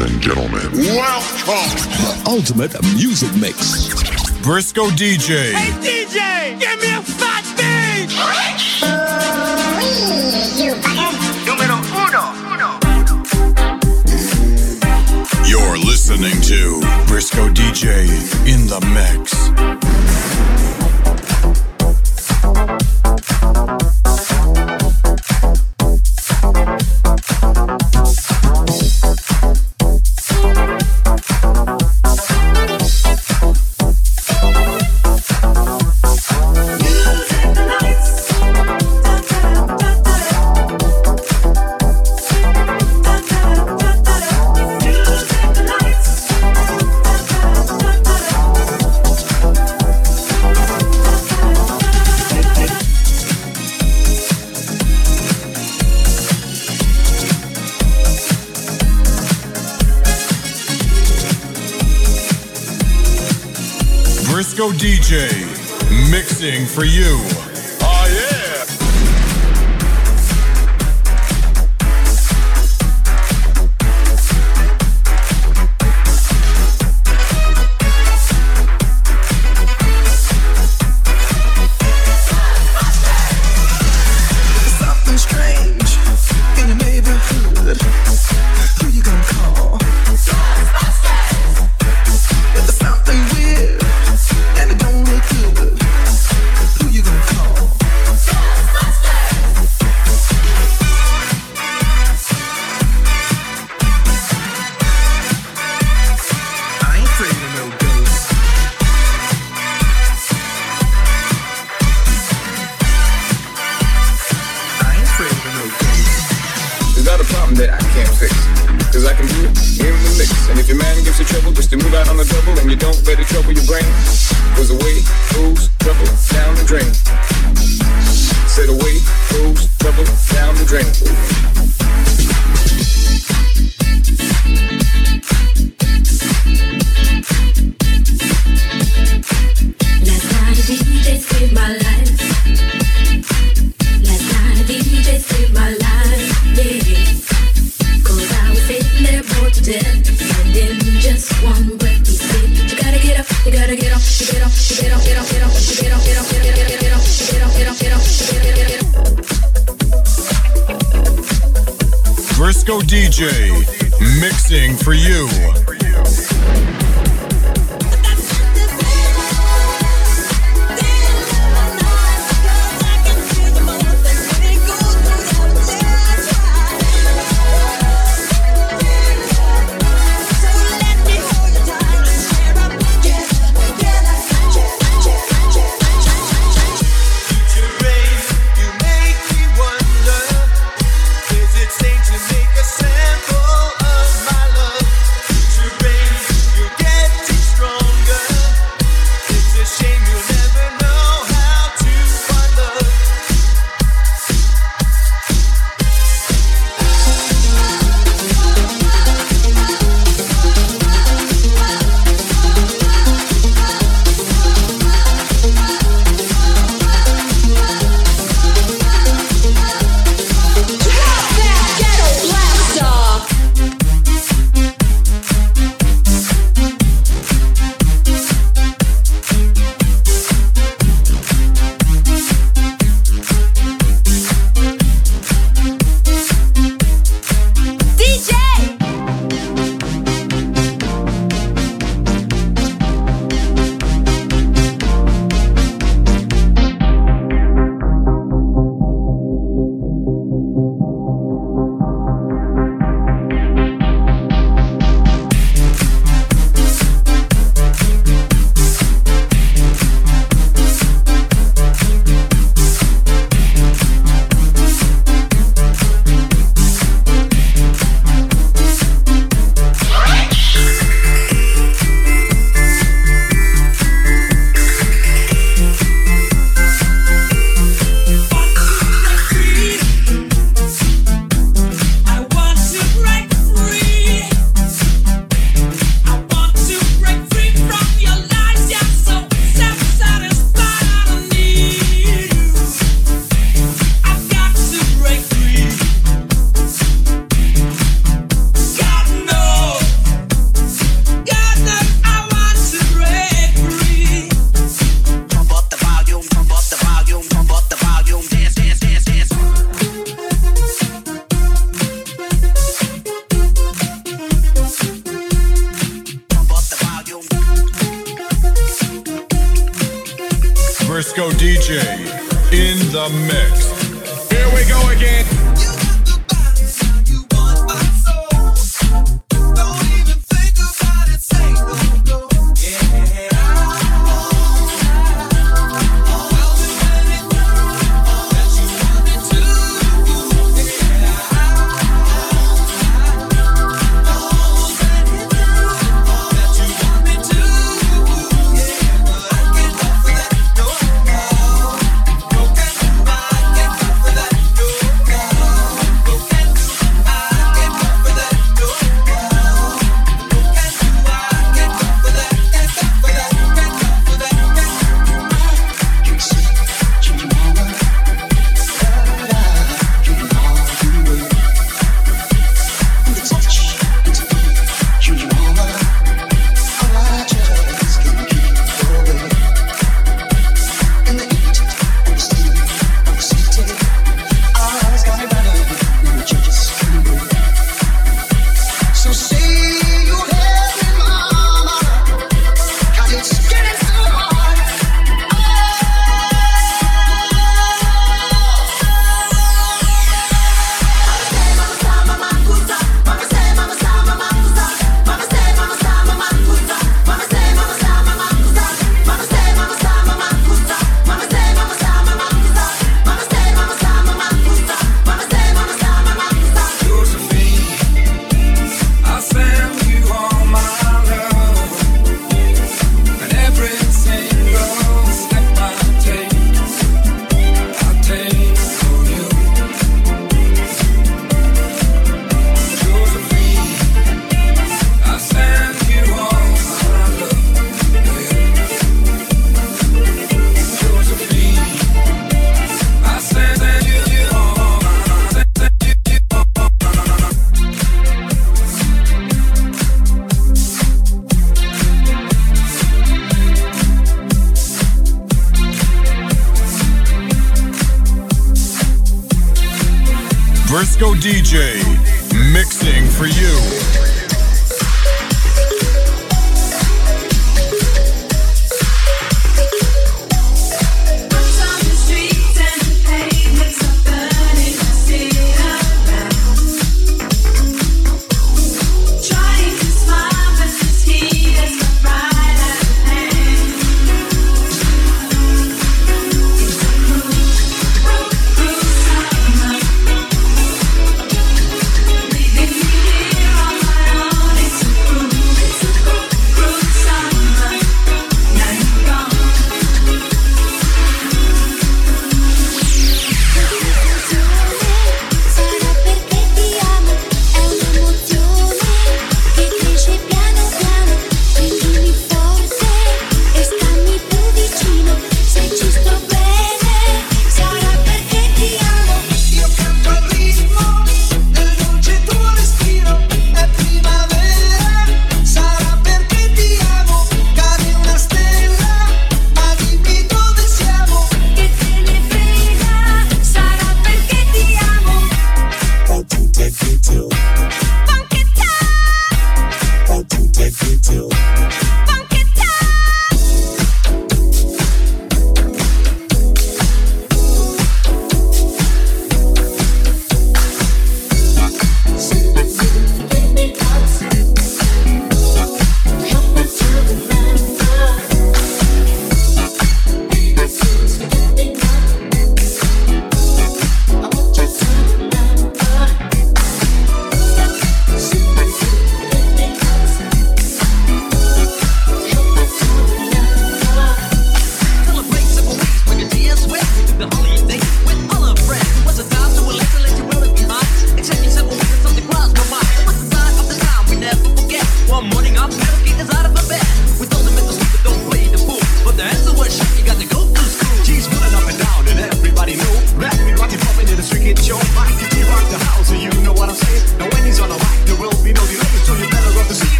Ladies and gentlemen, welcome the ultimate music mix. Briscoe DJ. Hey DJ, give me a fat beat. Numero uno. You're listening to Briscoe DJ in the mix. Briscoe DJ, mixing for you. Cause I can do it, him the mix. And if your man gives you trouble, just to move out on the double and you don't let it trouble your brain. Cause away goes trouble down the drain. Briscoe DJ, mixing for you. The mix. Briscoe DJ, mixing for you.